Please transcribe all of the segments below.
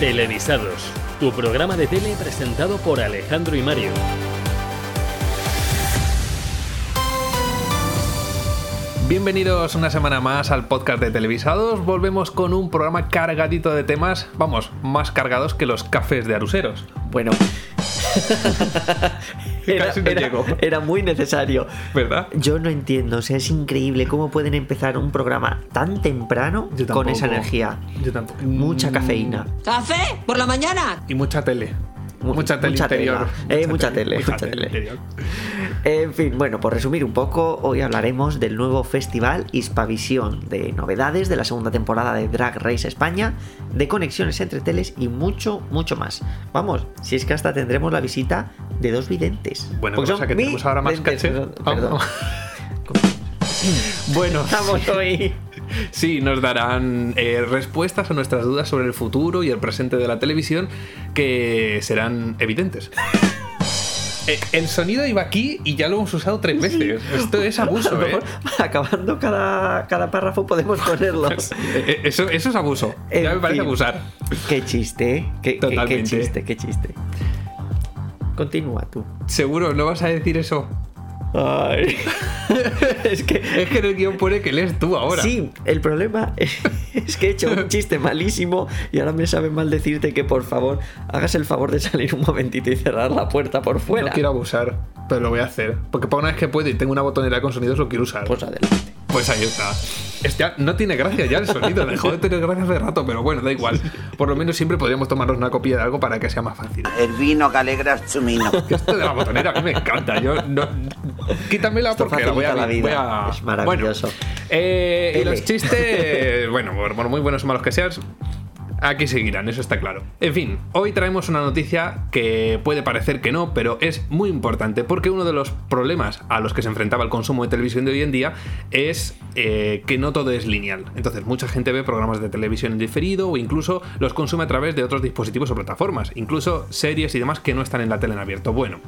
Televisados, tu programa de tele presentado por Alejandro y Mario. Bienvenidos una semana más al podcast de Televisados. Volvemos con un programa cargadito de temas, vamos, más cargados que los cafés de aruseros. Bueno. Era, Casi no era- llego. era muy necesario. ¿Verdad? Yo no entiendo, o sea, es increíble cómo pueden empezar un programa tan temprano con esa energía. Yo tampoco. Mucha cafeína. ¿Café? ¿Por la mañana? Y mucha tele. Mu- Mucha tele mucha interior. tela. Eh, mucha tele, mucha tele. En fin, bueno, por resumir un poco, hoy hablaremos del nuevo festival Hispavisión, de novedades de la segunda temporada de Drag Race España, de conexiones entre teles y mucho, mucho más. Vamos, si es que hasta tendremos la visita de dos videntes. Bueno, son que tenemos ahora más caché. perdón. Bueno, Estamos hoy. Sí, nos darán eh, respuestas a nuestras dudas sobre el futuro y el presente de la televisión que serán evidentes. Eh, El sonido iba aquí y ya lo hemos usado tres veces. Esto es abuso, ¿eh? Acabando cada, cada párrafo podemos ponerlos. Eh, Eso, eso es abuso. En Ya me parece fin. abusar. Qué chiste. Qué, chiste, qué chiste. Continúa tú. Seguro, no vas a decir eso. Ay. es que. Es que en el guion pone que lees tú ahora. Sí, el problema es que he hecho un chiste malísimo y ahora me sabe mal decirte que por favor hagas el favor de salir un momentito y cerrar la puerta por fuera. No quiero abusar, pero lo voy a hacer. Porque para una vez que puedo y tengo una botonera con sonidos, lo quiero usar. Pues adelante. Pues ahí está. Es ya- no tiene gracia ya el sonido, dejó de tener gracia hace rato, pero bueno, da igual. Por lo menos siempre podríamos tomarnos una copia de algo para que sea más fácil. El vino que alegra chumino. Esto de la botonera a mí me encanta. Yo no, quítamela Esto porque la voy a, la vida. voy a- Es maravilloso. Bueno, eh, y los chistes, bueno, por, por muy buenos o malos que sean, aquí seguirán, eso está claro. En fin, hoy traemos una noticia que puede parecer que no, pero es muy importante porque uno de los problemas a los que se enfrentaba el consumo de televisión de hoy en día es eh, que no todo es lineal. Entonces, mucha gente ve programas de televisión en diferido o incluso los consume a través de otros dispositivos o plataformas, incluso series y demás que no están en la tele en abierto. Bueno,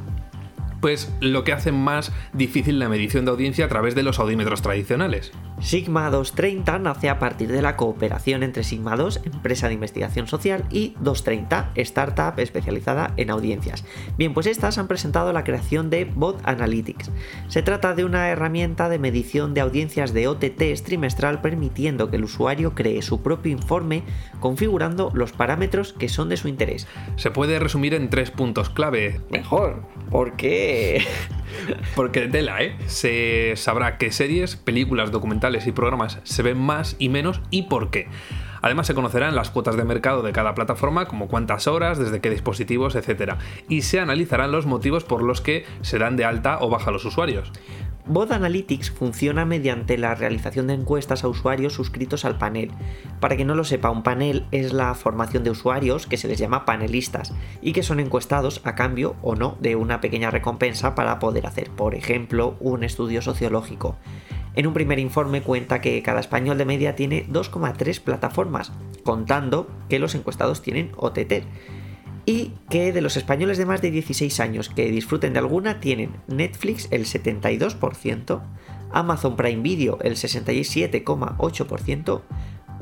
pues lo que hace más difícil la medición de audiencia a través de los audímetros tradicionales. Sigma 230 nace a partir de la cooperación entre Sigma 2, empresa de investigación social, y 230, startup especializada en audiencias. Bien, pues estas han presentado la creación de Bot Analytics. Se trata de una herramienta de medición de audiencias de OTT trimestral permitiendo que el usuario cree su propio informe configurando los parámetros que son de su interés. Se puede resumir en tres puntos clave, Mejor, porque... porque tela, ¿eh? Se sabrá qué series, películas, documentales y programas se ven más y menos y por qué. Además se conocerán las cuotas de mercado de cada plataforma, como cuántas horas, desde qué dispositivos, etc. Y se analizarán los motivos por los que se dan de alta o baja los usuarios. Bot Analytics funciona mediante la realización de encuestas a usuarios suscritos al panel. Para quien no lo sepa, un panel es la formación de usuarios que se les llama panelistas y que son encuestados a cambio o no de una pequeña recompensa para poder hacer, por ejemplo, un estudio sociológico. En un primer informe cuenta que cada español de media tiene 2,3 plataformas, contando que los encuestados tienen OTT y que de los españoles de más de 16 años que disfruten de alguna tienen Netflix el 72%, Amazon Prime Video el 67,8%,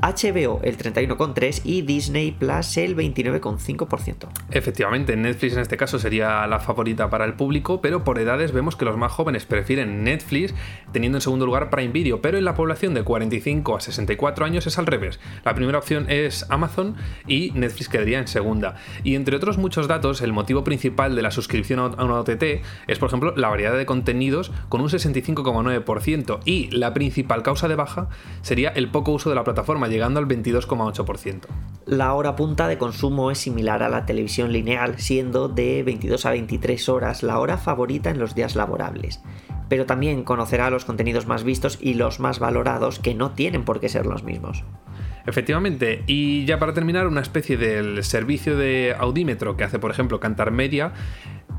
HBO el 31,3% y Disney Plus el 29,5%. Efectivamente, Netflix en este caso sería la favorita para el público, pero por edades vemos que los más jóvenes prefieren Netflix, teniendo en segundo lugar Prime Video, pero en la población de 45 a 64 años es al revés. La primera opción es Amazon y Netflix quedaría en segunda. Y entre otros muchos datos, el motivo principal de la suscripción a una OTT es, por ejemplo, la variedad de contenidos con un 65,9% y la principal causa de baja sería el poco uso de la plataforma, llegando al 22,8%. La hora punta de consumo es similar a la televisión lineal, siendo de 22 a 23 horas la hora favorita en los días laborables. Pero también conocerá los contenidos más vistos y los más valorados que no tienen por qué ser los mismos. Efectivamente, y ya para terminar, una especie del servicio de audímetro que hace, por ejemplo, Cantar Media.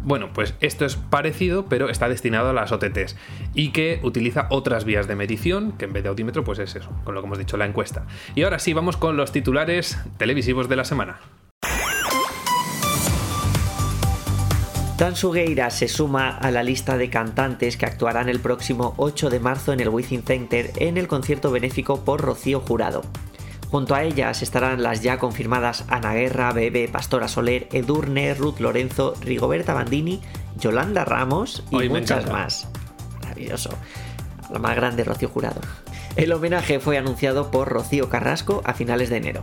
Bueno, pues esto es parecido, pero está destinado a las OTTs y que utiliza otras vías de medición, que en vez de audímetro, pues es eso, con lo que hemos dicho, la encuesta. Y ahora sí, vamos con los titulares televisivos de la semana. Dan Sugueira se suma a la lista de cantantes que actuarán el próximo 8 de marzo en el Within Center en el concierto benéfico por Rocío Jurado. Junto a ellas estarán las ya confirmadas Ana Guerra, Bebe, Pastora Soler, Edurne, Ruth Lorenzo, Rigoberta Bandini, Yolanda Ramos y Hoy muchas más. Maravilloso. La más grande, Rocío Jurado. El homenaje fue anunciado por Rocío Carrasco a finales de enero.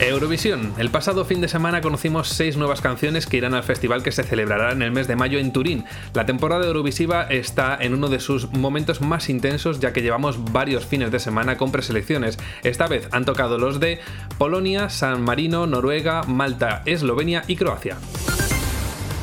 Eurovisión. El pasado fin de semana conocimos seis nuevas canciones que irán al festival que se celebrará en el mes de mayo en Turín. La temporada eurovisiva está en uno de sus momentos más intensos ya que llevamos varios fines de semana con preselecciones. Esta vez han tocado los de Polonia, San Marino, Noruega, Malta, Eslovenia y Croacia.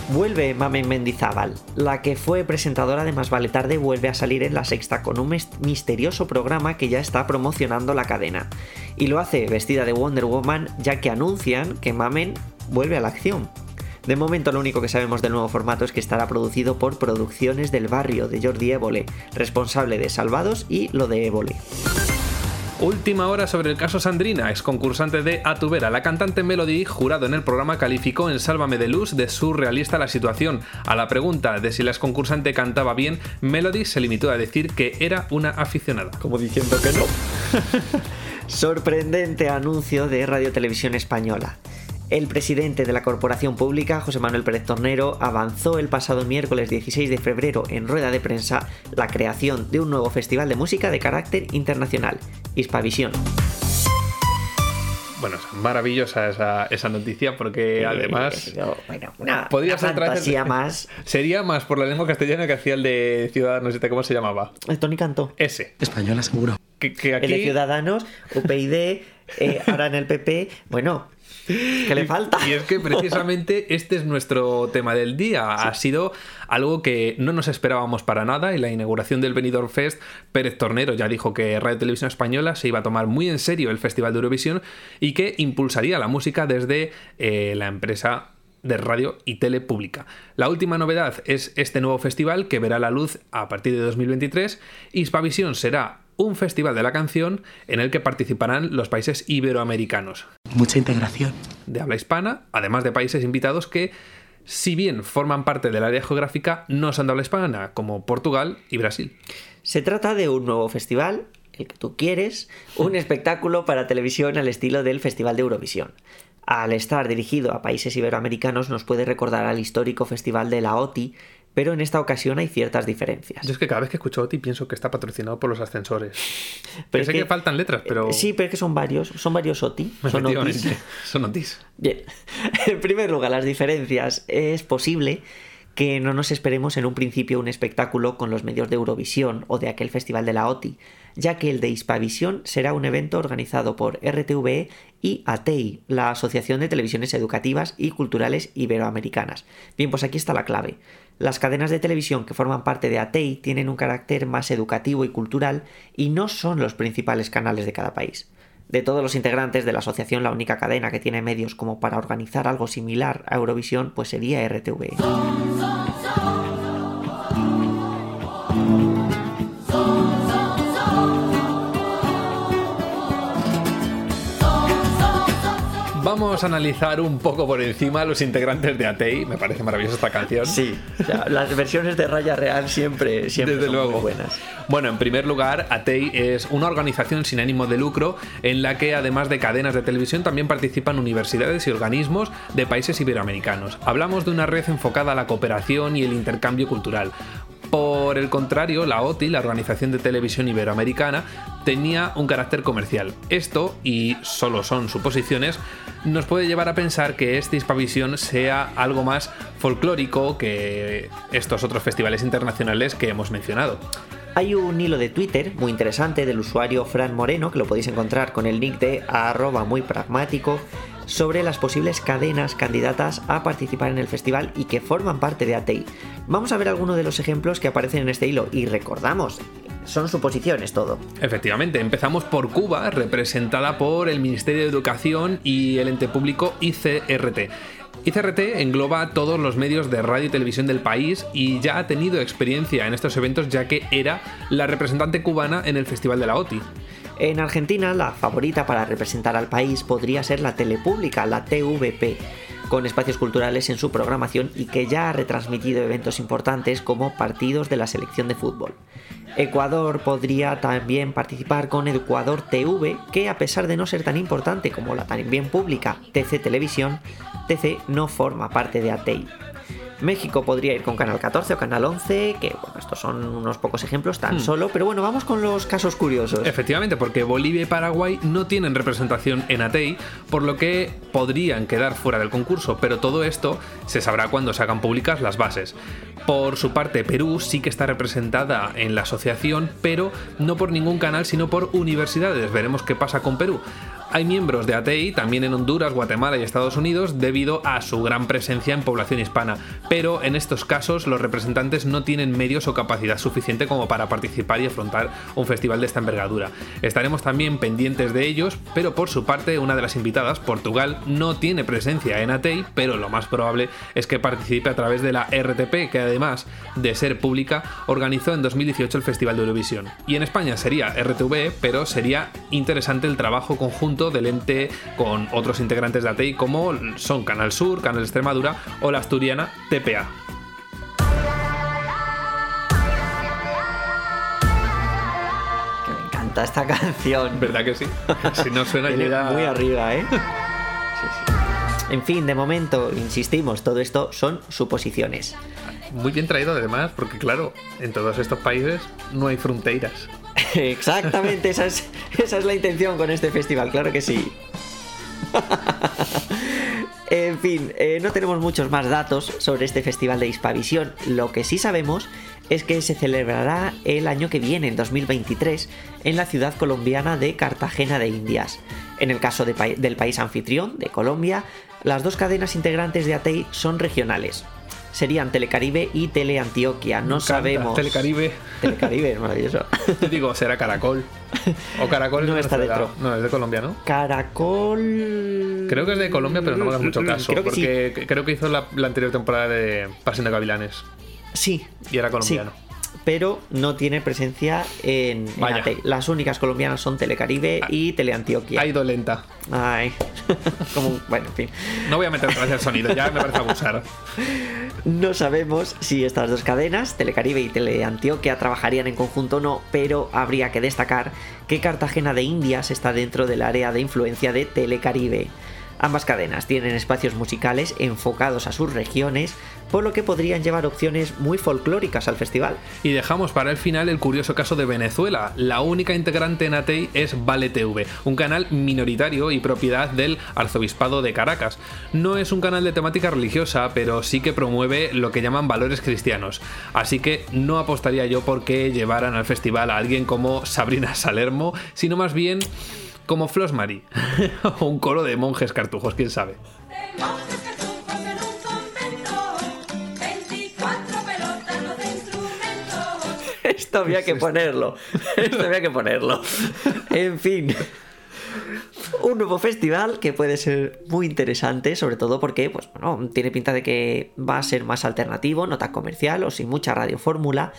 Vuelve Mamen Mendizábal, la que fue presentadora de Más Vale Tarde vuelve a salir en la sexta con un mis- misterioso programa que ya está promocionando la cadena. Y lo hace vestida de Wonder Woman ya que anuncian que Mamen vuelve a la acción. De momento lo único que sabemos del nuevo formato es que estará producido por Producciones del Barrio de Jordi Évole, responsable de Salvados y lo de Évole. Última hora sobre el caso Sandrina, ex concursante de A tu vera. La cantante Melody, jurado en el programa, calificó en Sálvame de Luz de surrealista la situación. A la pregunta de si la ex concursante cantaba bien, Melody se limitó a decir que era una aficionada. Como diciendo que no. Sorprendente anuncio de Radio Televisión Española. El presidente de la corporación pública, José Manuel Pérez Tornero, avanzó el pasado miércoles 16 de febrero en rueda de prensa la creación de un nuevo festival de música de carácter internacional, Hispavisión. Bueno, es maravillosa esa, esa noticia porque además... Eh, bueno, una, más. Sería más por la lengua castellana que hacía el de Ciudadanos, no sé cómo se llamaba. El Tony cantó. Ese. Española seguro. Que, que El de aquí... Ciudadanos, UPyD, eh, ahora en el PP. Bueno, ¿qué le falta? Y es que precisamente este es nuestro tema del día. Ha sido algo que no nos esperábamos para nada. En la inauguración del Benidorm Fest, Pérez Tornero ya dijo que Radio Televisión Española se iba a tomar muy en serio el Festival de Eurovisión y que impulsaría la música desde eh, la empresa de radio y tele pública. La última novedad es este nuevo festival que verá la luz a partir de 2023. Hispavisión será un festival de la canción en el que participarán los países iberoamericanos Mucha integración. de habla hispana, además de países invitados que, si bien forman parte del área geográfica, no son de habla hispana, como Portugal y Brasil. Se trata de un nuevo festival, el que tú quieres, un espectáculo para televisión al estilo del Festival de Eurovisión. Al estar dirigido a países iberoamericanos nos puede recordar al histórico festival de la OTI, pero en esta ocasión hay ciertas diferencias. Yo es que cada vez que escucho OTI pienso que está patrocinado por los ascensores. Pero sé es que, faltan letras, pero... Eh, Sí, pero es que son varios, son varios OTI. Son OTIs. son OTIs. Bien, en primer lugar, las diferencias. Es posible que no nos esperemos en un principio un espectáculo con los medios de Eurovisión o de aquel festival de la OTI, ya que el de Hispavisión será un evento organizado por RTVE y ATEI, la Asociación de Televisiones Educativas y Culturales Iberoamericanas. Bien, pues aquí está la clave. Las cadenas de televisión que forman parte de ATEI tienen un carácter más educativo y cultural y no son los principales canales de cada país. De todos los integrantes de la asociación, la única cadena que tiene medios como para organizar algo similar a Eurovisión, pues sería RTV. Vamos a analizar un poco por encima los integrantes de ATEI. Me parece maravillosa esta canción. Sí, o sea, las versiones de Raya Real siempre, siempre Desde son luego. muy buenas. Bueno, en primer lugar, ATEI es una organización sin ánimo de lucro en la que, además de cadenas de televisión, también participan universidades y organismos de países iberoamericanos. Hablamos de una red enfocada a la cooperación y el intercambio cultural. Por el contrario, la OTI, la Organización de Televisión Iberoamericana, tenía un carácter comercial. Esto, y solo son suposiciones, nos puede llevar a pensar que este Hispavisión sea algo más folclórico que estos otros festivales internacionales que hemos mencionado. Hay un hilo de Twitter muy interesante del usuario Fran Moreno, que lo podéis encontrar con el nick de arroba muy pragmático, sobre las posibles cadenas candidatas a participar en el festival y que forman parte de ATEI. Vamos a ver algunos de los ejemplos que aparecen en este hilo y recordamos, son suposiciones todo. Efectivamente, empezamos por Cuba, representada por el Ministerio de Educación y el ente público ICRT. ICRT engloba todos los medios de radio y televisión del país y ya ha tenido experiencia en estos eventos ya que era la representante cubana en el Festival de la OTI. En Argentina, la favorita para representar al país podría ser la telepública, la TVP. con espacios culturales en su programación y que ya ha retransmitido eventos importantes como partidos de la selección de fútbol. Ecuador podría también participar con Ecuador TV, que a pesar de no ser tan importante como la también pública TC Televisión, TC no forma parte de ATEI. México podría ir con Canal 14 o Canal 11, que bueno, estos son unos pocos ejemplos tan Hmm. solo, pero bueno, vamos con los casos curiosos. Efectivamente, porque Bolivia y Paraguay no tienen representación en ATEI, por lo que podrían quedar fuera del concurso, pero todo esto se sabrá cuando se hagan públicas las bases. Por su parte, Perú sí que está representada en la asociación, pero no por ningún canal, sino por universidades. Veremos qué pasa con Perú. Hay miembros de ATI también en Honduras, Guatemala y Estados Unidos debido a su gran presencia en población hispana, pero en estos casos los representantes no tienen medios o capacidad suficiente como para participar y afrontar un festival de esta envergadura. Estaremos también pendientes de ellos, pero por su parte una de las invitadas, Portugal, no tiene presencia en ATI, pero lo más probable es que participe a través de la RTP, que además de ser pública, organizó en 2018 el Festival de Eurovisión. Y en España sería RTV, pero sería interesante el trabajo conjunto del ente con otros integrantes de ATI como son Canal Sur, Canal Extremadura o la asturiana TPA. Que me encanta esta canción. ¿Verdad que sí? Si no suena llega muy arriba, ¿eh? Sí, sí. En fin, de momento, insistimos, todo esto son suposiciones. Muy bien traído además, porque claro, en todos estos países no hay fronteras. Exactamente, esa es, esa es la intención con este festival, claro que sí. En fin, eh, no tenemos muchos más datos sobre este festival de Hispavisión. Lo que sí sabemos es que se celebrará el año que viene, en 2023, en la ciudad colombiana de Cartagena de Indias. En el caso del país anfitrión, de Colombia, las dos cadenas integrantes de ATEI son regionales. Serían Telecaribe y Teleantioquia. No sabemos. Telecaribe. Telecaribe es maravilloso. Yo digo, será Caracol. O Caracol es No está dentro. No, es de Colombia, ¿no? Caracol. Creo que es de Colombia, pero no me hagas mucho caso. Creo que sí. porque creo que hizo la, la anterior temporada de Pasión de Gavilanes. Sí. Y era colombiano. Sí, pero no tiene presencia en, en. ATEI. Las únicas colombianas son Telecaribe y Teleantioquia. Ha ido lenta. Ay. Como un- Bueno, en fin. No voy a meter otra vez el sonido, ya me parece abusar. No sabemos si estas dos cadenas, Telecaribe y Teleantioquia, trabajarían en conjunto o no, pero habría que destacar que Cartagena de Indias está dentro del área de influencia de Telecaribe. Ambas cadenas tienen espacios musicales enfocados a sus regiones, por lo que podrían llevar opciones muy folclóricas al festival. Y dejamos para el final el curioso caso de Venezuela. La única integrante en ATEI es Vale TV, un canal minoritario y propiedad del Arzobispado de Caracas. No es un canal de temática religiosa, pero sí que promueve lo que llaman valores cristianos. Así que no apostaría yo por que llevaran al festival a alguien como Sabrina Salermo, sino más bien como Flosmary o un coro de monjes cartujos, quién sabe. Monjes cartujos en un convento, 24 pelotas los de instrumentos. Esto había que ponerlo. Esto había que ponerlo. En fin. Un nuevo festival que puede ser muy interesante, sobre todo porque, pues bueno, tiene pinta de que va a ser más alternativo, no tan comercial o sin mucha radiofórmula,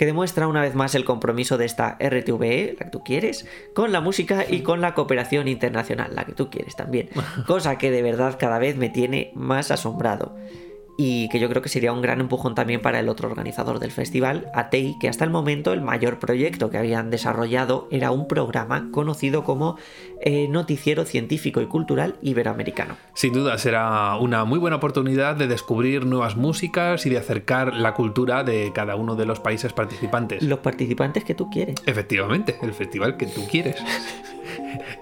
que demuestra una vez más el compromiso de esta RTVE, la que tú quieres, con la música y con la cooperación internacional, la que tú quieres también. Cosa que de verdad cada vez me tiene más asombrado y que yo creo que sería un gran empujón también para el otro organizador del festival, ATEI, que hasta el momento el mayor proyecto que habían desarrollado era un programa conocido como eh, Noticiero Científico y Cultural Iberoamericano. Sin duda será una muy buena oportunidad de descubrir nuevas músicas y de acercar la cultura de cada uno de los países participantes. Los participantes que tú quieres. Efectivamente, el festival que tú quieres.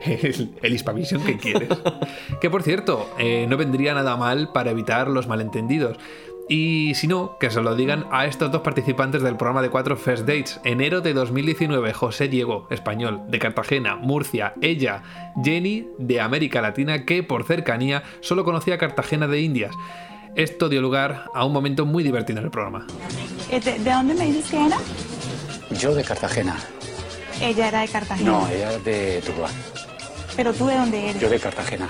El, el Hispavisión que quieres. Que por cierto, eh, no vendría nada mal para evitar los malentendidos. Y si no, que se lo digan a estos dos participantes del programa de cuatro First Dates. Enero de 2019, José Diego, español, de Cartagena, Murcia. Ella, Jenny, de América Latina, que por cercanía solo conocía Cartagena de Indias. Esto dio lugar a un momento muy divertido en el programa. Eh, ¿De, de dónde me dices que era? Yo de Cartagena. Ella era de Cartagena. No, ella es de Tuluá. Pero tú de dónde eres. Yo de Cartagena.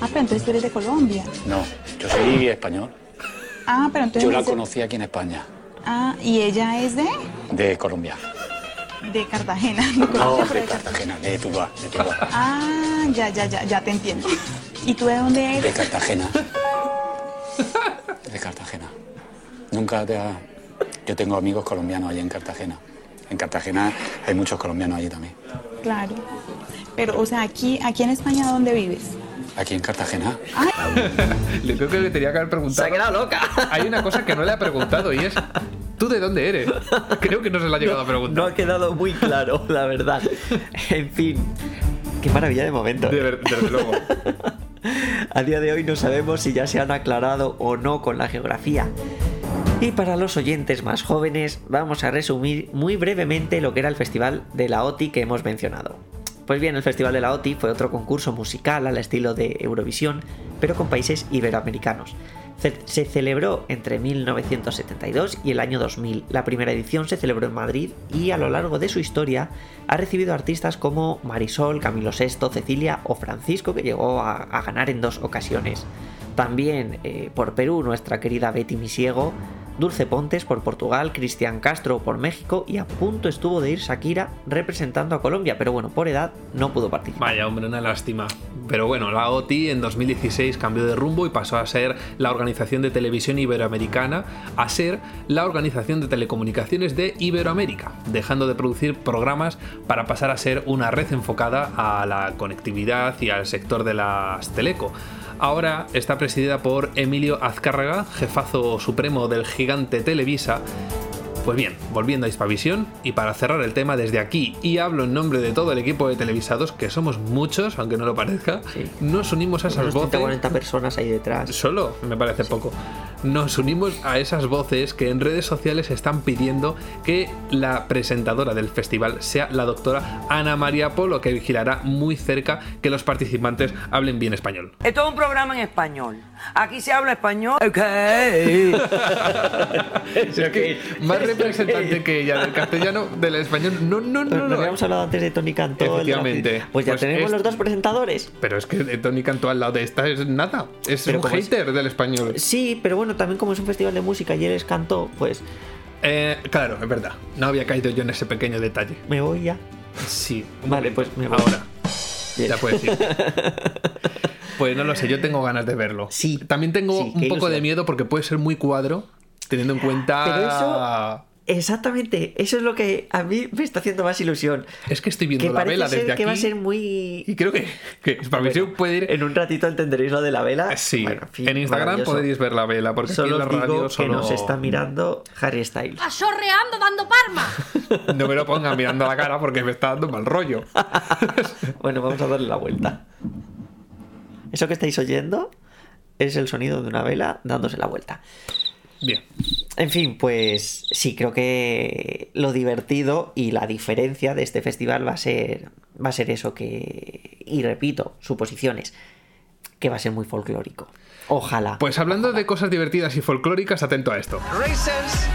Ah, pero entonces tú eres de Colombia. No, yo soy español. Ah, pero entonces. Yo la conocí aquí en España, Ah, y ella es de. de Colombia. de Cartagena. De No, Colombia, de de Cartagena. Cartagena, de Tuluá, de Tuluá. Ah, ya, ya, ya, ya te entiendo. ¿Y tú de dónde De eres? Cartagena. De Cartagena. Nunca te ha... Yo tengo amigos colombianos allí en Cartagena. En Cartagena hay muchos colombianos allí también. Claro. Pero, o sea, aquí, aquí en España, ¿dónde vives? Aquí en Cartagena. Le creo que le tenía que haber Se preguntado. ha quedado loca. Hay una cosa que no le ha preguntado y es. ¿Tú de dónde eres? Creo que no se la ha llegado a No preguntar. ha quedado muy claro, la verdad. En fin, qué maravilla de momento. De ver- desde luego. A día de hoy no sabemos si ya se han aclarado o no con la geografía. Y para los oyentes más jóvenes, vamos a resumir muy brevemente lo que era el Festival de la OTI que hemos mencionado. Pues bien, el Festival de la OTI fue otro concurso musical al estilo de Eurovisión, pero con países iberoamericanos. Se celebró entre 1972 y el año 2000. La primera edición se celebró en Madrid y a lo largo de su historia ha recibido artistas como Marisol, Camilo VI, Cecilia o Francisco, que llegó a, a ganar en dos ocasiones. También eh, por Perú, nuestra querida Betty Misiego, Dulce Pontes por Portugal, Cristian Castro por México y a punto estuvo de ir Shakira representando a Colombia, pero bueno, por edad no pudo participar. Vaya, hombre, una lástima. Pero bueno, la OTI en 2016 cambió de rumbo y pasó a ser la Organización de Televisión Iberoamericana a ser la Organización de Telecomunicaciones de Iberoamérica, dejando de producir programas para pasar a ser una red enfocada a la conectividad y al sector de las teleco. Ahora está presidida por Emilio Azcárraga, jefazo supremo del gigante Televisa, pues bien, volviendo a Hispavisión, y para cerrar el tema desde aquí, y hablo en nombre de todo el equipo de televisados, que somos muchos, aunque no lo parezca, Sí. nos unimos a esas voces. 140 personas ahí detrás. Solo, me parece poco. Nos unimos a esas voces que en redes sociales están pidiendo que la presentadora del festival sea la doctora Ana María Polo, que vigilará muy cerca que los participantes hablen bien español. Esto es un programa en español. Aquí se habla español. Ok. Es que más representante que ella del castellano, del español, no, no, no, Pero no. no habíamos hablado antes de Tony Cantó. Efectivamente. Pues ya Pues tenemos es- los dos presentadores. Pero es que Tony Cantó al lado de esta es nada. Es Pero un es- hater del español. Sí, pero bueno, también como es un festival de música y él es cantó, pues Eh, claro, es verdad. No había caído yo en ese pequeño detalle. me voy ya. Sí. Vale, momento. pues me voy. Ahora. Bien. Ya puedes ir. Pues no lo sé, yo tengo ganas de verlo. Sí. También tengo Sí, un poco de miedo porque puede ser muy cuadro, teniendo en cuenta. Pero eso- Exactamente, eso es lo que a mí me está haciendo más ilusión. Es que estoy viendo Que la vela ser desde que va a aquí. ser muy... Y creo que, que Hispavisión puede ir. En un ratito entenderéis lo de la vela. Sí, Bueno, fin, en Instagram podéis ver la vela, porque Solo aquí en la digo radio que solo. nos está mirando Harry Styles. Asorreando dando parma. No me lo pongan mirando a la cara porque me está dando mal rollo. Bueno, vamos a darle la vuelta. Eso que estáis oyendo es el sonido de una vela dándose la vuelta. Bien. En fin, pues sí, creo que lo divertido y la diferencia de este festival va a ser, va a ser eso que, y repito, suposiciones, que va a ser muy folclórico. Ojalá. Pues hablando de cosas divertidas y folclóricas, atento a esto. Racers,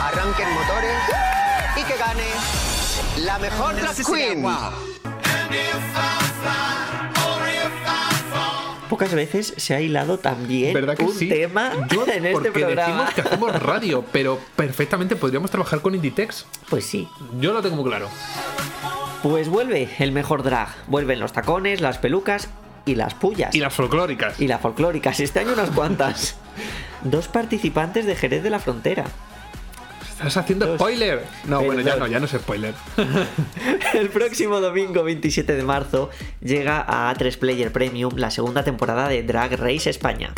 arranquen motores y que gane la mejor drag queen. Pocas veces se ha hilado también ¿Verdad que un sí? tema Yo, en este porque programa. decimos que hacemos radio, pero perfectamente podríamos trabajar con Inditex. Pues sí. Yo lo tengo muy claro. Pues vuelve el mejor drag. Vuelven los tacones, las pelucas y las pullas. Y las folclóricas. Y las folclóricas. Este año unas cuantas. Dos participantes de Jerez de la Frontera. ¿Estás haciendo spoiler? No, bueno, ya no, ya no es spoiler. El próximo domingo 27 de marzo llega a A3 Player Premium la segunda temporada de Drag Race España.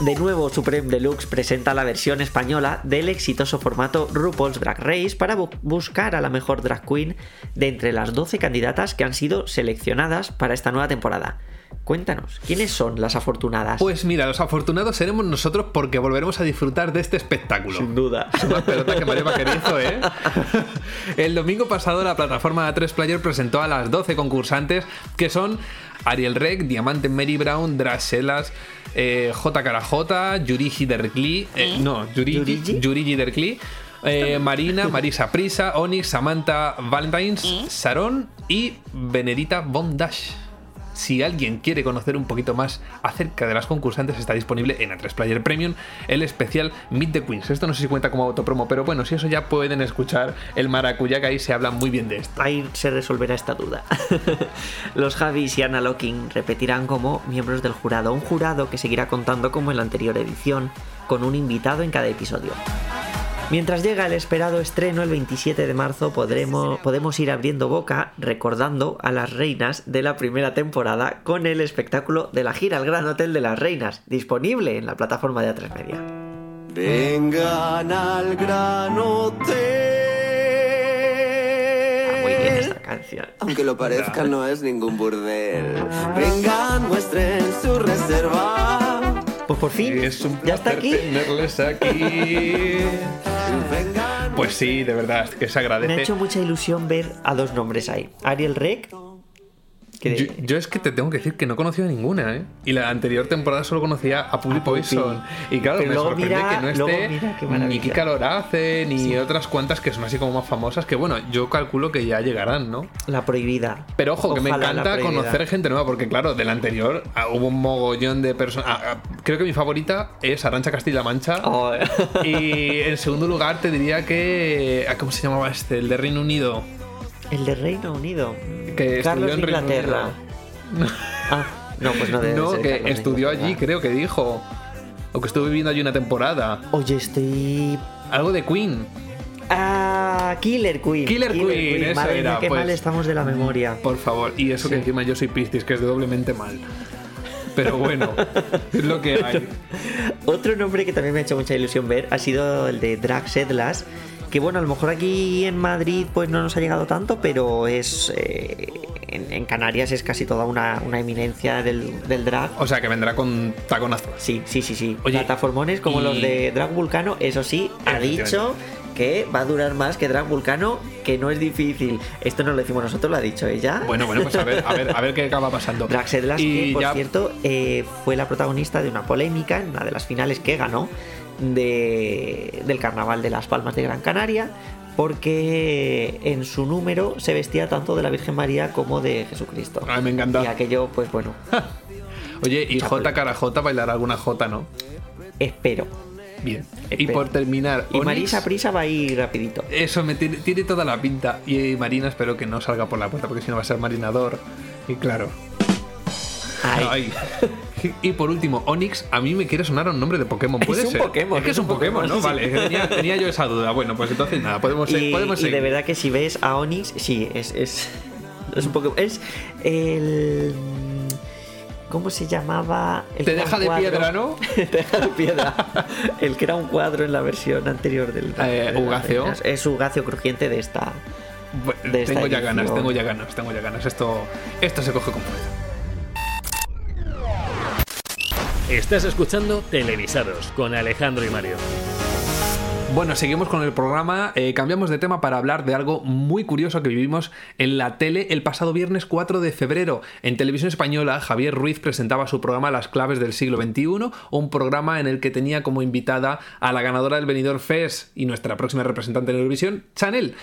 De nuevo, Supreme Deluxe presenta la versión española del exitoso formato RuPaul's Drag Race para bu- buscar a la mejor drag queen de entre las 12 candidatas que han sido seleccionadas para esta nueva temporada. Cuéntanos, ¿quiénes son las afortunadas? Pues mira, los afortunados seremos nosotros porque volveremos a disfrutar de este espectáculo. Sin duda. Es una pelota que Mario Vaquerizo, ¿eh? El domingo pasado la plataforma A3 Player presentó a las 12 concursantes que son Ariel Rec, Diamante Mary Brown, Draselas, eh, J. Carajota, Yurigi Derkli, eh, no, Yurigi, ¿Yurigi? Yurigi Derkli, eh, Marina, Marisa Prisa, Onyx, Samantha Valentines, Sarón y Benedita Bondash. Si alguien quiere conocer un poquito más acerca de las concursantes, está disponible en A3 Player Premium el especial Meet the Queens. Esto no sé si cuenta como autopromo, pero bueno, si eso ya pueden escuchar el maracuyá que ahí se habla muy bien de esto. Ahí se resolverá esta duda. Los Javis y Anna Locking repetirán como miembros del jurado, un jurado que seguirá contando como en la anterior edición, con un invitado en cada episodio. Mientras llega el esperado estreno el 27 de marzo podremos, podemos ir abriendo boca recordando a las reinas de la primera temporada con el espectáculo de la gira al Gran Hotel de las Reinas, disponible en la plataforma de A3 Media. Vengan al Gran Hotel. Muy bien esta canción. Aunque lo parezca, no es ningún burdel. Vengan, muestren su reserva. Pues por fin, Es un ya está aquí. tenerles aquí. Pues sí, de verdad, que se Me ha agradece. hecho mucha ilusión ver a dos nombres ahí. Ariel Rec, que Yo, yo es que te tengo que decir que no conocía ninguna, ¿eh? Y la anterior temporada solo conocía a Puppy. Poison. Y claro, Pero me sorprende mira- que no esté mira ni. Kika Lorace, ni otras cuantas que son así como más famosas, que bueno, yo calculo que ya llegarán, ¿no? la prohibida. Pero ojo, que me la encanta conocer gente nueva, porque claro, del anterior ah, hubo un mogollón de personas. ah, ah, creo que mi favorita es Arancha Castilla-La Mancha. Oh, Y en segundo lugar te diría que. ¿Cómo se llamaba este? El de Reino Unido. el de Reino Unido. Que Carlos estudió en Reino Inglaterra. Ah, no, pues no debe No, ser que Carlos estudió allí, creo que dijo. O que estuvo viviendo allí una temporada. Oye, estoy. Algo de Queen. Ah, Killer Queen. Killer Queen, eso Madre mía, era, qué pues. mal estamos de la memoria. Por favor. Y eso que encima yo soy Piscis, que es de doblemente mal. Pero bueno, es lo que hay. Otro nombre que también me ha hecho mucha ilusión ver ha sido el de Drag Sedlas. Que bueno, a lo mejor aquí en Madrid pues no nos ha llegado tanto, pero es. eh, en, en Canarias es casi toda una, una eminencia del, del drag. O sea, que vendrá con taconazo. Sí, sí, sí, sí. Oye, Plataformones como y- los de Drag Vulcano, eso sí, ha dicho que va a durar más que Drag Vulcano, que no es difícil. Esto no lo decimos nosotros, lo ha dicho ella. Bueno, bueno, pues a ver, a ver, a ver qué acaba pasando. Drag Sedlas, que por ya- cierto eh, fue la protagonista de una polémica en una de las finales que ganó de- del Carnaval de las Palmas de Gran Canaria, porque en su número se vestía tanto de la Virgen María como de Jesucristo. Ay, me encanta. Y aquello, pues bueno, Oye, y J polémica. cara J bailará alguna J, ¿no? espero. Bien. Y por terminar, Y Onyx, Marisa Prisa va a ir rapidito. Eso me tiene, tiene toda la pinta. Y Marina espero que no salga por la puerta porque si no va a ser marinador. Y claro. Ay. Ay. Y por último, Onyx, a mí me quiere sonar a un nombre de Pokémon. Es ¿Puede un ser? Pokémon, Es que es un Pokémon, ¿no? Vale, tenía, tenía yo esa duda. Bueno, pues entonces nada, podemos, y, podemos y seguir. de verdad que si ves a Onix, sí, es, es, es un Pokémon. Es el. ¿Cómo se llamaba? El Te deja un de cuadro? piedra, ¿no? Te deja de piedra. El que era un cuadro en la versión anterior del. Eh, de Ugacio. Es Ugacio crujiente de esta. De esta tengo ya ganas, tengo ya ganas, tengo ya ganas. Esto, esto se coge con fuerza. Estás escuchando Televisados con Alejandro y Mario. Bueno, seguimos con el programa. eh, cambiamos de tema para hablar de algo muy curioso que vivimos en la tele el pasado viernes 4 de febrero. En televisión española, Javier Ruiz presentaba su programa Las claves del siglo XXI, un programa en el que tenía como invitada a la ganadora del Benidorm Fest y nuestra próxima representante en Eurovisión, Chanel.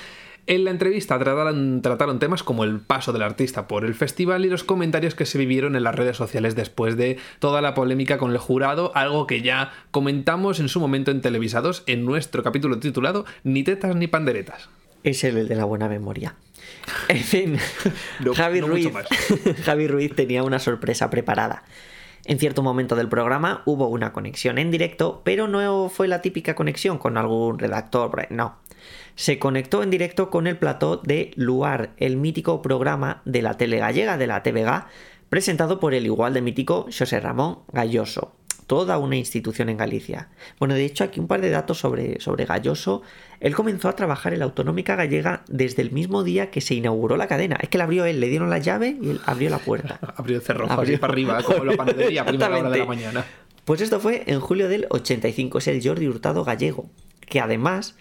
En la entrevista trataron, trataron temas como el paso del artista por el festival y los comentarios que se vivieron en las redes sociales después de toda la polémica con el jurado, algo que ya comentamos en su momento en Televisados en nuestro capítulo titulado Ni tetas ni panderetas. Es el de la buena memoria. En fin, No, Javi, no Ruiz. Javi Ruiz tenía una sorpresa preparada. En cierto momento del programa hubo una conexión en directo, pero no fue la típica conexión con algún redactor, no. Se conectó en directo con el plató de Luar, el mítico programa de la tele gallega, de la TVG, presentado por el igual de mítico José Ramón Galloso, toda una institución en Galicia. Bueno, de hecho, aquí un par de datos sobre, sobre Galloso. Él comenzó a trabajar en la Autonómica Gallega desde el mismo día que se inauguró la cadena. Es que la abrió él, le dieron la llave y él abrió la puerta. Abrió el cerrojo así Abrió- para arriba, como la panadería a primera hora de la mañana. Pues esto fue en julio del 85, es el Jordi Hurtado gallego, que además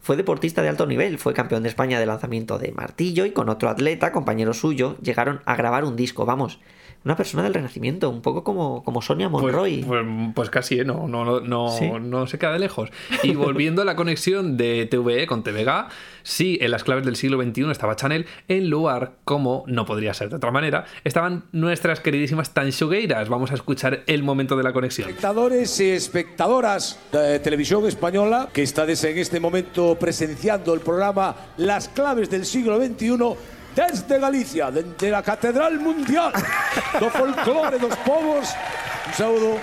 Fue deportista de alto nivel, fue campeón de España de lanzamiento de martillo y con otro atleta, compañero suyo, llegaron a grabar un disco, vamos. Una persona del Renacimiento, un poco como, como Sonia Pues, Monroy. pues, pues casi, ¿eh? no, no, no, no, Sí. no se queda de lejos. Y volviendo a la conexión de TVE con TVG, sí, en las claves del siglo XXI estaba Chanel, en lugar, como no podría ser de otra manera, estaban nuestras queridísimas tanchugueiras. Vamos a escuchar el momento de la conexión. Espectadores y espectadoras de televisión española que estáis en este momento presenciando el programa Las claves del siglo XXI desde Galicia, desde la Catedral Mundial do Folclore dos Povos. Un saludo,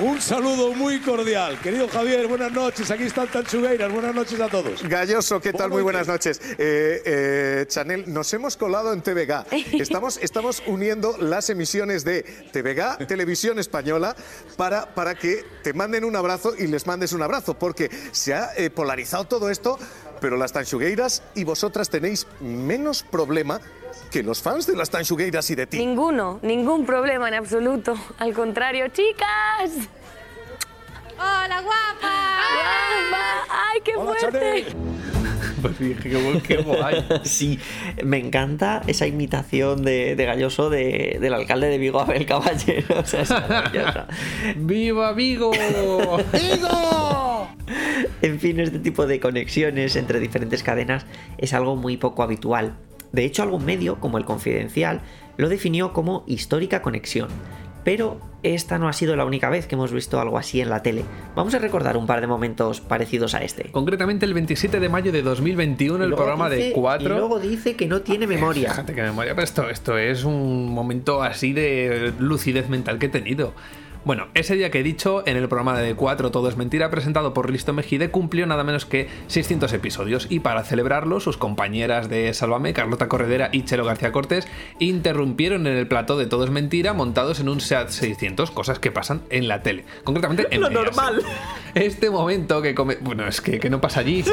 un saludo muy cordial. Querido Javier, buenas noches. Aquí están Tanchugueiras. Buenas noches a todos. Galloso, ¿qué tal? Muy buenas noches. Eh, eh, Chanel, nos hemos colado en TVG. Estamos, estamos uniendo las emisiones de TVG, Televisión Española, para, para que te manden un abrazo y les mandes un abrazo, porque se ha eh, polarizado todo esto, pero las tanchugueiras y vosotras tenéis menos problema que los fans de las tanchugueiras y de ti. Ninguno, ningún problema en absoluto. Al contrario, chicas. ¡Hola, guapa! ¡Guapa! ¡Ay, qué Hola, fuerte! Pues sí, qué, bu- qué guay. Sí, me encanta esa imitación de, de Galloso de- del alcalde de Vigo, Abel Caballero. O sea, es. ¡Viva Vigo! En fin, este tipo de conexiones entre diferentes cadenas es algo muy poco habitual. De hecho, algún medio, como el Confidencial, lo definió como histórica conexión. Pero esta no ha sido la única vez que hemos visto algo así en la tele. Vamos a recordar un par de momentos parecidos a este. Concretamente el 27 de mayo de 2021, Y el programa de dice- 4. Y luego dice que no tiene memoria. Fíjate que memoria, pero esto, esto es un momento así de lucidez mental que he tenido. Bueno, ese día que he dicho, en el programa de 4 Todo es Mentira, presentado por Risto Mejide, cumplió nada menos que 600 episodios. Y para celebrarlo, sus compañeras de Sálvame, Carlota Corredera y Chelo García Cortés, interrumpieron en el plató de Todo es Mentira, montados en un SEAT 600, cosas que pasan en la tele. Concretamente en Lo Mediaset. normal. Este momento que come... Bueno, es que, que no pasa allí.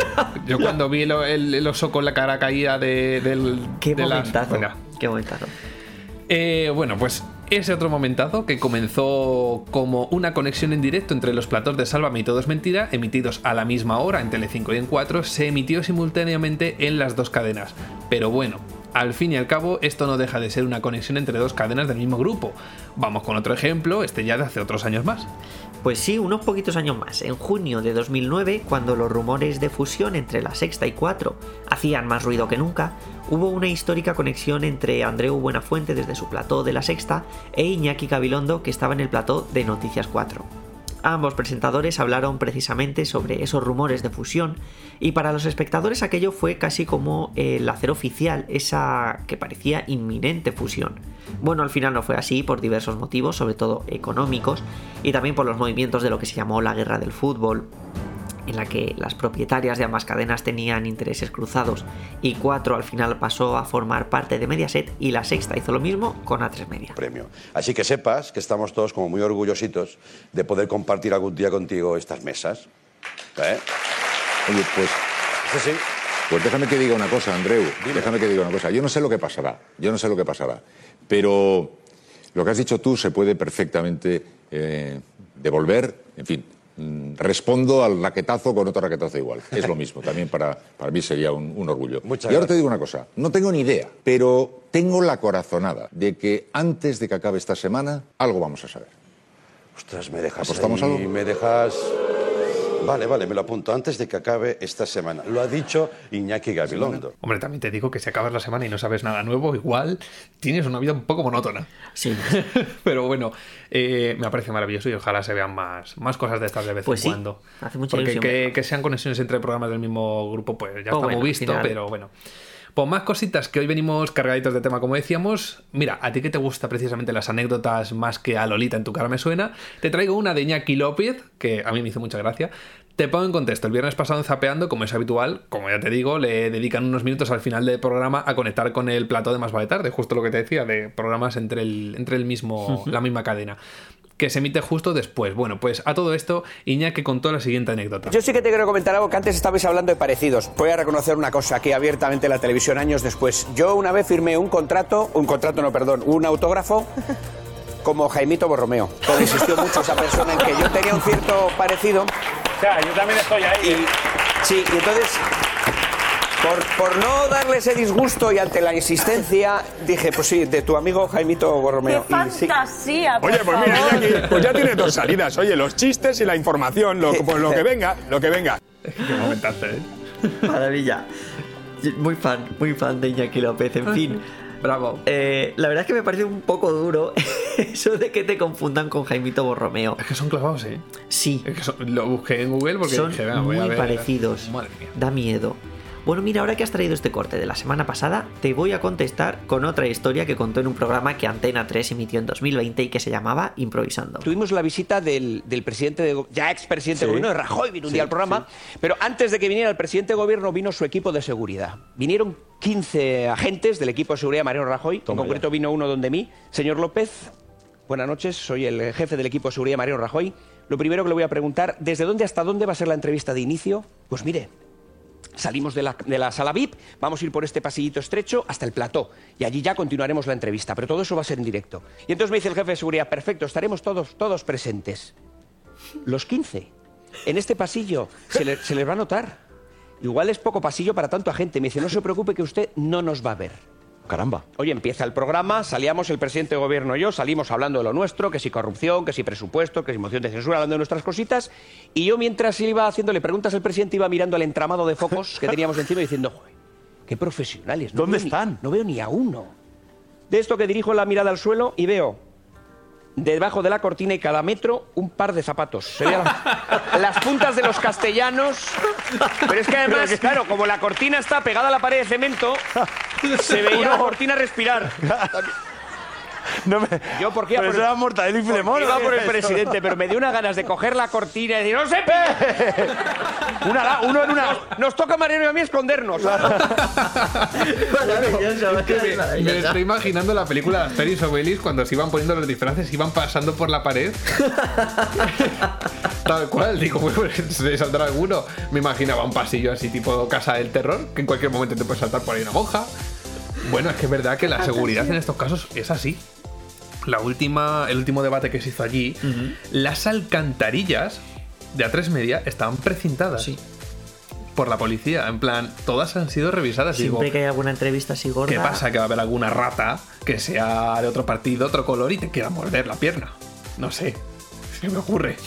Yo cuando vi el, el- el oso con la cara caída de, del... Qué de las-. Qué momentazo. Eh, bueno, pues ese otro momentazo que comenzó como una conexión en directo entre los platos de Sálvame y Todo es Mentira, emitidos a la misma hora en Telecinco y en 4, se emitió simultáneamente en las dos cadenas. Pero bueno, al fin y al cabo, esto no deja de ser una conexión entre dos cadenas del mismo grupo. Vamos con otro ejemplo, este ya de hace otros años más. Pues sí, unos poquitos años más. En junio de 2009, cuando los rumores de fusión entre la Sexta y 4 hacían más ruido que nunca, hubo una histórica conexión entre Andreu Buenafuente desde su plató de la Sexta e Iñaki Gabilondo que estaba en el plató de Noticias 4. Ambos presentadores hablaron precisamente sobre esos rumores de fusión y para los espectadores aquello fue casi como el hacer oficial esa que parecía inminente fusión. Bueno, al final no fue así por diversos motivos, sobre todo económicos y también por los movimientos de lo que se llamó la guerra del fútbol, en la que las propietarias de ambas cadenas tenían intereses cruzados y 4 al final pasó a formar parte de Mediaset y la sexta hizo lo mismo con A3 Media. premio. Así que sepas que estamos todos como muy orgullositos de poder compartir algún día contigo estas mesas. ¿Eh? Oye, pues, Sí, sí. pues déjame que diga una cosa, Andreu. Déjame que diga una cosa. Yo no sé lo que pasará. Yo no sé lo que pasará. Pero lo que has dicho tú se puede perfectamente eh, devolver. En fin, respondo al raquetazo con otro raquetazo igual. Es lo mismo. También para, para mí sería un, un orgullo. Muchas y ahora te digo una cosa. No tengo ni idea, pero tengo la corazonada de que antes de que acabe esta semana algo vamos a saber. Ostras, me dejas ¿Apostamos ahí, algo? me dejas... Vale, vale, me lo apunto antes de que acabe esta semana. Lo ha dicho Iñaki Gabilondo. Hombre, también te digo que si acabas la semana y no sabes nada nuevo, igual tienes una vida un poco monótona. Sí. Pero bueno, eh, me parece maravilloso y ojalá se vean más, más cosas de estas de vez Pues en sí, cuando. hace mucha Porque ilusión que, que sean conexiones entre programas del mismo grupo, pues ya Oh, está bueno, muy visto, final. pero bueno. Pues más cositas que hoy venimos cargaditos de tema, como decíamos. Mira, a ti que te gusta precisamente las anécdotas más que a Lolita en tu cara me suena, te traigo una de Iñaki López, que a mí me hizo mucha gracia. Te pongo en contexto. El viernes pasado en Zapeando, como es habitual, como ya te digo, le dedican unos minutos al final del programa a conectar con el plató de Más Vale Tarde, justo lo que te decía, de programas entre el, entre el mismo, la misma cadena. Que se emite justo después. Bueno, pues a todo esto, Iñaki contó la siguiente anécdota. Yo sí que te quiero comentar algo que antes estabais hablando de parecidos. Voy a reconocer una cosa aquí abiertamente en la televisión años después. Yo una vez firmé un contrato, un contrato no, perdón, un autógrafo como Jaimito Borromeo. Pero insistió mucho esa persona en que yo tenía un cierto parecido. O sea, yo también estoy ahí. Y, sí, y entonces Por, por no darle ese disgusto y ante la insistencia, dije, pues sí, de tu amigo Jaimito Borromeo. ¡Qué Y sí. fantasía! por Oye, pues mira, favor. Iñaki, pues ya tiene dos salidas. Oye, los chistes y la información, lo, pues lo que venga, lo que venga. Qué momentazo, ¿eh? Maravilla. Muy fan, muy fan de Iñaki López, en fin. Bravo. Eh, la verdad es que me parece un poco duro eso de que te confundan con Jaimito Borromeo. Es que son clavados, ¿eh? Sí. Es que son- lo busqué en Google porque Son dije, venga, voy a muy ver. parecidos. Madre mía. Da miedo. Bueno, mira, ahora que has traído este corte de la semana pasada, te voy a contestar con otra historia que contó en un programa que Antena 3 emitió en 2020 y que se llamaba Improvisando. Tuvimos la visita del, del presidente, de, ya expresidente Sí. de gobierno, de Rajoy, vino un Sí, día al programa, pero antes de que viniera el presidente de gobierno vino su equipo de seguridad. Vinieron 15 agentes del equipo de seguridad de Mariano Rajoy, en concreto vino uno donde mí, señor López, buenas noches, soy el jefe del equipo de seguridad de Mariano Rajoy. Lo primero que le voy a preguntar, ¿desde dónde hasta dónde va a ser la entrevista de inicio? Pues mire, Salimos de la, de la sala VIP, vamos a ir por este pasillito estrecho hasta el plató y allí ya continuaremos la entrevista, pero todo eso va a ser en directo. Y entonces me dice el jefe de seguridad, perfecto, estaremos todos, todos presentes. Los 15. En este pasillo se, le- se les va a notar. Igual es poco pasillo para tanto agente. Me dice, no se preocupe que usted no nos va a ver. Caramba. Oye, empieza el programa, salíamos el presidente de gobierno y yo, salimos hablando de lo nuestro, que si corrupción, que si presupuesto, que si moción de censura, hablando de nuestras cositas. Y yo mientras iba haciéndole preguntas al presidente, iba mirando el entramado de focos que teníamos encima y diciendo, "Joder, qué profesionales. no ¿Dónde ni- están? no veo ni a uno. De esto que dirijo la mirada al suelo y veo debajo de la cortina y cada metro un par de zapatos. Se veían las, las puntas de los castellanos. Pero es que además, claro, como la cortina está pegada a la pared de cemento, se veía la cortina respirar. No me... Yo porque eso era Mortadelo y Filemón, Iba ¿o qué por el presidente, pero me dio unas ganas de coger la cortina y decir, ¡no se Una la- uno en una... Nos, nos toca a Mariano y a mí escondernos. Es que me, me estoy imaginando la película de Asterix o Obelix cuando se iban poniendo los disfraces, iban pasando por la pared. Tal cual, digo, bueno, se saldrá alguno. Me imaginaba un pasillo así tipo Casa del Terror, que en cualquier momento te puede saltar por ahí una monja. Bueno, es que es verdad que la seguridad en estos casos es así. La última, el último debate que se hizo allí, las alcantarillas de A3 Media estaban precintadas por la policía. En plan, todas han sido revisadas. Digo, Siempre que hay alguna entrevista así gorda. ¿Qué pasa? Que va a haber alguna rata que sea de otro partido, otro color y te quiera morder la pierna. No sé. Se me ocurre.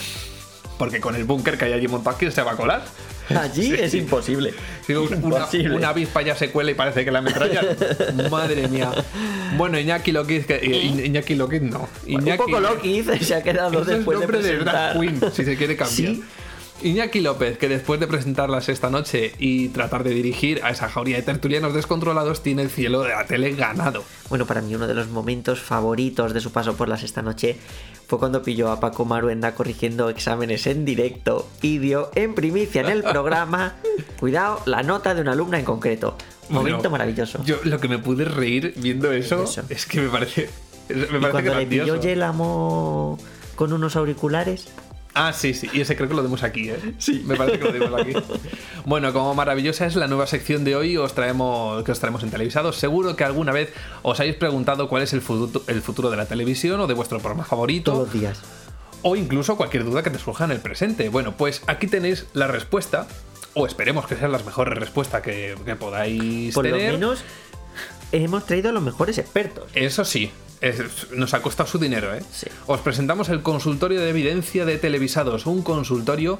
Porque con el búnker que hay allí montado, ¿quién se va a colar? Allí es imposible. Sí, un- una, Imposible. una avispa ya se cuela y parece que la ametrallan. Madre mía. Bueno, Iñaki Lokiz, que, I- Iñaki Lokiz no. Iñaki, Un poco Loki se ha quedado es después de nombre de presentar. drag queen, si se quiere cambiar. Sí. Iñaki López, que después de presentarlas esta noche y tratar de dirigir a esa jauría de tertulianos descontrolados, tiene el cielo de la tele ganado. Bueno, para mí uno de los momentos favoritos de su paso por las esta noche fue cuando pilló a Paco Maruenda corrigiendo exámenes en directo y dio en primicia en el programa, cuidado, la nota de una alumna en concreto. Momento Bueno, maravilloso. Yo lo que me pude reír viendo eso, es que me parece. Me y parece cuando le pilló grandioso. Yelamo con unos auriculares, Ah, sí, sí, y ese creo que lo dimos aquí, ¿eh? Sí. Me parece que lo dimos aquí. Bueno, como maravillosa es la nueva sección de hoy, os traemos, que os traemos en televisados. Seguro que alguna vez os habéis preguntado cuál es el futuro, el futuro de la televisión o de vuestro programa favorito. todos los días. o incluso cualquier duda que te surja en el presente. Bueno, pues aquí tenéis la respuesta, o esperemos que sean las mejores respuestas que, que podáis Por lo tener. menos hemos traído a los mejores expertos. Eso sí, es- nos ha costado su dinero, ¿eh? Os presentamos el consultorio de evidencia de televisados, un consultorio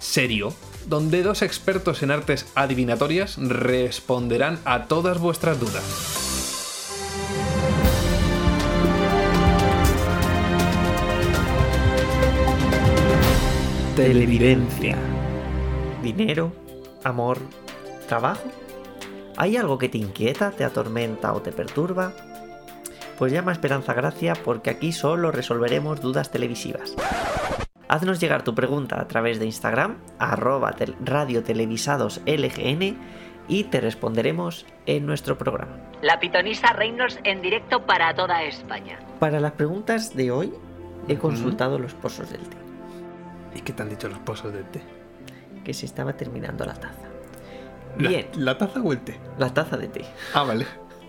serio, donde dos expertos en artes adivinatorias responderán a todas vuestras dudas. Televidencia. Dinero, amor, trabajo. ¿Hay algo que te inquieta, te atormenta o te perturba? Pues llama a Esperanza Gracia porque aquí solo resolveremos dudas televisivas. Haznos llegar tu pregunta a través de Instagram, arroba tel- radiotelevisadoslgn y te responderemos en nuestro programa. La pitonisa Reynolds en directo para toda España. Para las preguntas de hoy he consultado los pozos del té, ¿Y qué te han dicho los pozos del té? que se estaba terminando la taza. Bien, ¿La taza o el té? la taza de té. Ah, vale.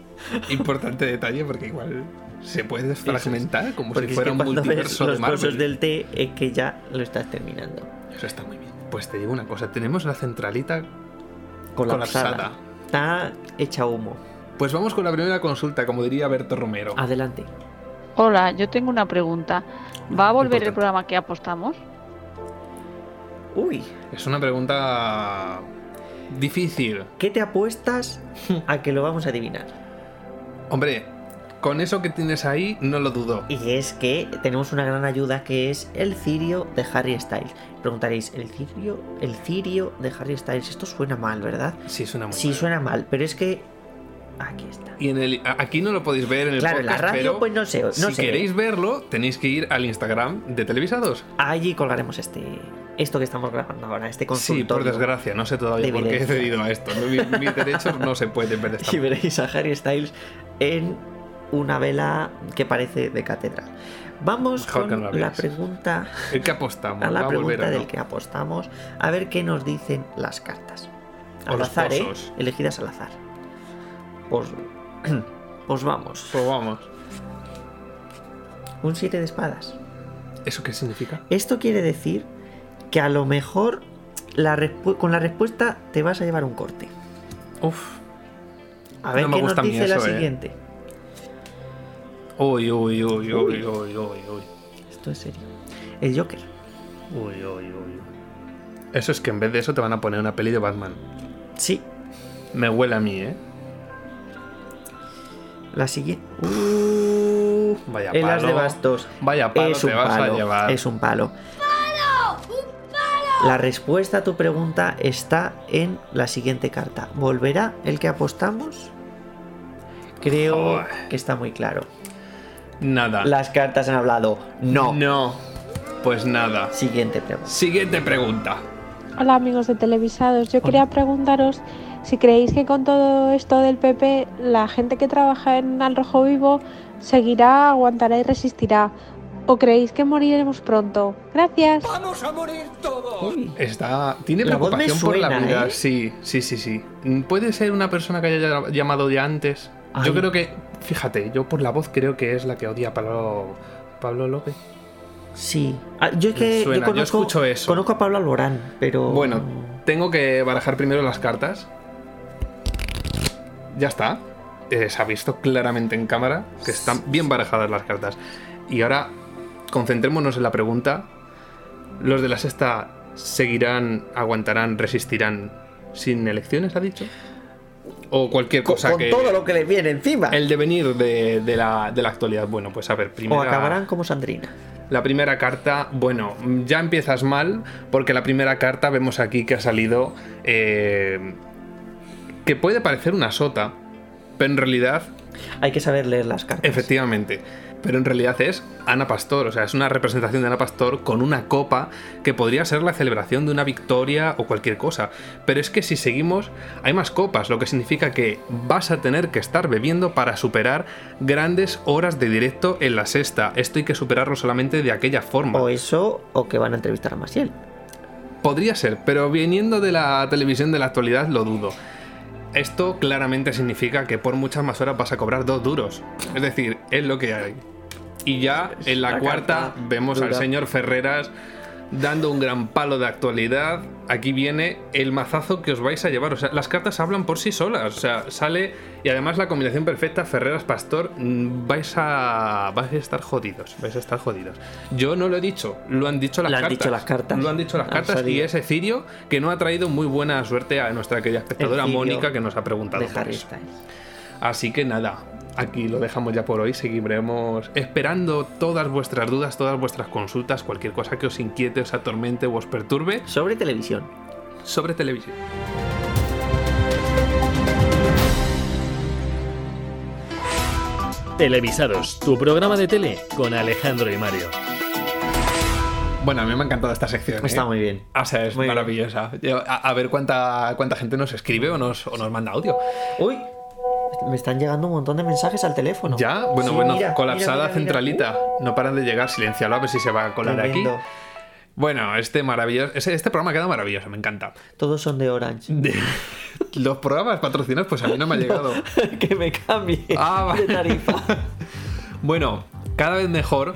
Importante detalle porque igual se puede desfragmentar como Porque si es fuera que un multiverso de los pozos Marvel. del té es que ya lo estás terminando. Eso está muy bien. Pues te digo una cosa, tenemos la centralita Colapsada. colapsada. está hecha humo. Pues vamos con la primera consulta, como diría Berto Romero. Adelante. Hola, yo tengo una pregunta. ¿Va a volver el programa que apostamos? Uy. Es una pregunta difícil. ¿Qué te apuestas a que lo vamos a adivinar? Hombre, con eso que tienes ahí, no lo dudo. Y es que tenemos una gran ayuda que es el cirio de Harry Styles. Preguntaréis, ¿el cirio, el cirio de Harry Styles? Esto suena mal, ¿verdad? Sí, suena muy Sí, mal. suena mal, pero es que. Aquí está. Y en el, aquí no lo podéis ver en el Claro, en la radio, pero pues no sé, no si sé. queréis verlo, tenéis que ir al Instagram de Televisados. Allí colgaremos este. Esto que estamos grabando ahora, este Sí, consultorio. por desgracia, no sé todavía por qué he cedido a esto. Mi- Mis derechos no se pueden ver esta Y veréis a Harry Styles en una vela que parece de catedral. Vamos Mejor que con no la pregunta. ¿En qué apostamos? A la ¿Va a pregunta no? del que apostamos. A ver qué nos dicen las cartas. Al azar, ¿eh? Elegidas al azar. Pues. Pues vamos. Pues vamos. Un 7 de espadas. ¿Eso qué significa? Esto quiere decir que a lo mejor la con la respuesta te vas a llevar un corte. Uf. A ver No me qué nos a dice la ¿eh? siguiente. Uy, uy, uy, uy, uy, uy, uy. Esto es serio. El Joker. Uy, uy, uy. Eso es que en vez de eso te van a poner una peli de Batman. Sí. Me huele a mí, ¿eh? La siguiente. Uh, Vaya el as de palo. bastos. Vaya palo es te un vas a palo. llevar. Es un palo. La respuesta a tu pregunta está en la siguiente carta. ¿Volverá el que apostamos? Creo que está muy claro. Nada. Las cartas han hablado. No. No. Pues nada. Siguiente pregunta. Siguiente pregunta. Hola amigos de Televisados, yo quería preguntaros si creéis que con todo esto del PP la gente que trabaja en Al Rojo Vivo seguirá, aguantará y resistirá. ¿O creéis que moriremos pronto? Gracias. ¡Vamos a morir todos! Está. Tiene La preocupación por la vida. ¿eh? Sí, sí, sí, sí. Puede ser una persona que haya llamado ya antes. Yo creo que. Fíjate, yo por la voz creo que es la que odia a Pablo. Pablo López. Sí. Ah, yo es que suena, yo yo conozco, escucho eso. conozco a Pablo Alborán, pero. Bueno, tengo que barajar primero las cartas. Ya está. Eh, se ha visto claramente en cámara que están bien barajadas las cartas. Y ahora concentrémonos en la pregunta. ¿Los de la sexta seguirán, aguantarán, resistirán sin elecciones, ha dicho? O cualquier con, cosa con que... todo lo que les viene encima. El devenir de, de la, de la actualidad. Bueno, pues a ver, primero... O acabarán como Sandrina. La primera carta, bueno, ya empiezas mal, porque la primera carta vemos aquí que ha salido. eh, que puede parecer una sota, pero en realidad. Hay que saber leer las cartas. Efectivamente. Pero en realidad es Ana Pastor, o sea, es una representación de Ana Pastor con una copa que podría ser la celebración de una victoria o cualquier cosa. Pero es que si seguimos, hay más copas, lo que significa que vas a tener que estar bebiendo para superar grandes horas de directo en la sexta. Esto hay que superarlo solamente de aquella forma. O eso, o que van a entrevistar a Maciel. Podría ser, pero viniendo de la televisión de la actualidad lo dudo. Esto claramente significa que por muchas más horas vas a cobrar dos duros. Es decir, es lo que hay. Y ya en la, la cuarta vemos al señor Ferreras dando un gran palo de actualidad. Aquí viene el mazazo que os vais a llevar. O sea, las cartas hablan por sí solas. O sea, sale y además la combinación perfecta Ferreras Pastor. mm, Vais a vais a estar jodidos. Vais a estar jodidos. Yo no lo he dicho, lo han dicho las Lo han cartas. dicho las cartas. Lo han dicho las Han cartas y ese Cirio que no ha traído muy buena suerte a nuestra querida espectadora Mónica que nos ha preguntado por eso. Así que nada, aquí lo dejamos ya por hoy. Seguiremos esperando todas vuestras dudas, todas vuestras consultas, cualquier cosa que os inquiete, os atormente o os perturbe. Sobre televisión. Sobre televisión. Televisados, tu programa de tele con Alejandro y Mario. Bueno, a mí me ha encantado esta sección. Está ¿eh? muy bien. O sea, es Muy maravillosa. A, a ver cuánta, cuánta gente nos escribe o nos, o nos manda audio. Uy, me están llegando un montón de mensajes al teléfono. Ya, bueno, Sí, bueno, mira, colapsada mira, mira, mira. centralita. No paran de llegar, silencialo a ver si se va a colar Tremendo. aquí. Bueno, este maravilloso. Este, este programa queda maravilloso, me encanta. Todos son de Orange. Los programas patrocinados, pues a mí no me ha llegado. que me cambie Ah, de tarifa. Bueno, cada vez mejor.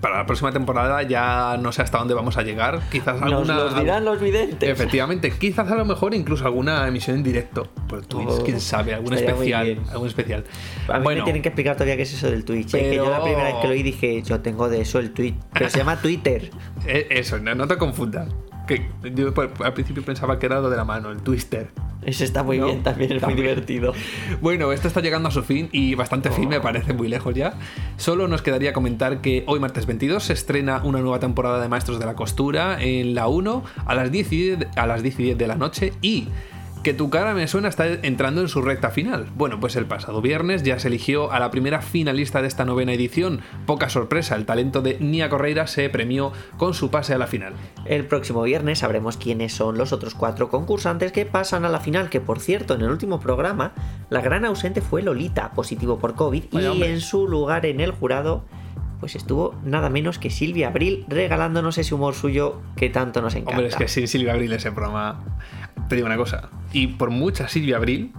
Para la próxima temporada ya no sé hasta dónde vamos a llegar. Quizás Nos alguna. los dirán los videntes. Efectivamente, quizás a lo mejor incluso alguna emisión en directo por Twitch, Oh, quién sabe, algún especial, algún especial. A mí bueno, me tienen que explicar todavía qué es eso del Twitch. ¿eh? Que yo la Pero- primera vez que lo oí dije, yo tengo de eso el Twitch. Pero se llama Twitter. eh, eso, no, no te confundas. Que yo al principio pensaba que era lo de la mano, el twister. Ese está muy No, bien también, es muy divertido. Bueno, esto está llegando a su fin y bastante fin, me parece muy lejos ya. Solo nos quedaría comentar que hoy, martes 22, se estrena una nueva temporada de Maestros de la Costura en la 1 a las 10 y 10, a las 10, y 10 de la noche y que tu cara me suena está entrando en su recta final. Bueno, pues el pasado viernes ya se eligió a la primera finalista de esta novena edición. Poca sorpresa, el talento de Nia Correira se premió con su pase a la final. El próximo viernes sabremos quiénes son los otros cuatro concursantes que pasan a la final, que por cierto, en el último programa, la gran ausente fue Lolita, positivo por COVID, y hombre. en su lugar en el jurado, pues estuvo nada menos que Silvia Abril regalándonos ese humor suyo que tanto nos encanta. Hombre, es que sin Silvia Abril ese programa. Te digo una cosa. Y por mucha Silvia Abril,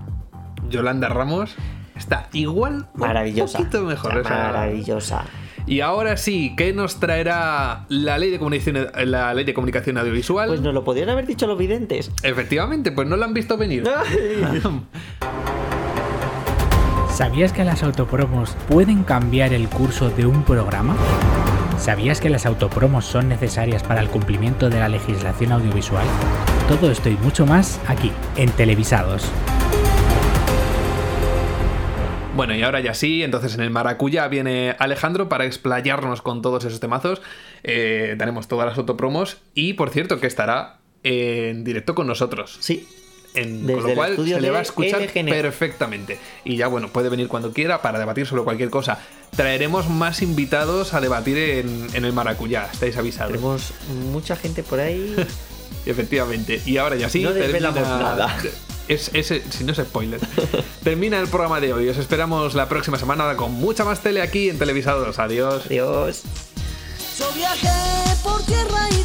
Yolanda Ramos está igual. Maravillosa. Un poquito mejor. o sea, Maravillosa. Y ahora sí, ¿qué nos traerá la ley de comunicación, la ley de comunicación audiovisual? Pues nos lo podrían haber dicho los videntes. Efectivamente, pues no lo han visto venir. ¿Sabías que las autopromos pueden cambiar el curso de un programa? ¿Sabías que las autopromos son necesarias para el cumplimiento de la legislación audiovisual? Todo esto y mucho más aquí, en Televisados. Bueno, y ahora ya sí, entonces en el Maracuyá viene Alejandro para explayarnos con todos esos temazos. Eh, tenemos todas las autopromos y, por cierto, que estará en directo con nosotros. Sí. En, con lo cual se le va a escuchar LGN. perfectamente. Y ya, bueno, puede venir cuando quiera para debatir sobre cualquier cosa. Traeremos más invitados a debatir en, en el Maracuyá, estáis avisados. Tenemos mucha gente por ahí. Efectivamente. Y ahora ya sí. No desvelamos termina- nada. Es, es- si no es spoiler. termina el programa de hoy. Os esperamos la próxima semana con mucha más tele aquí en Televisados. Adiós. Adiós. Yo viajé por tierra y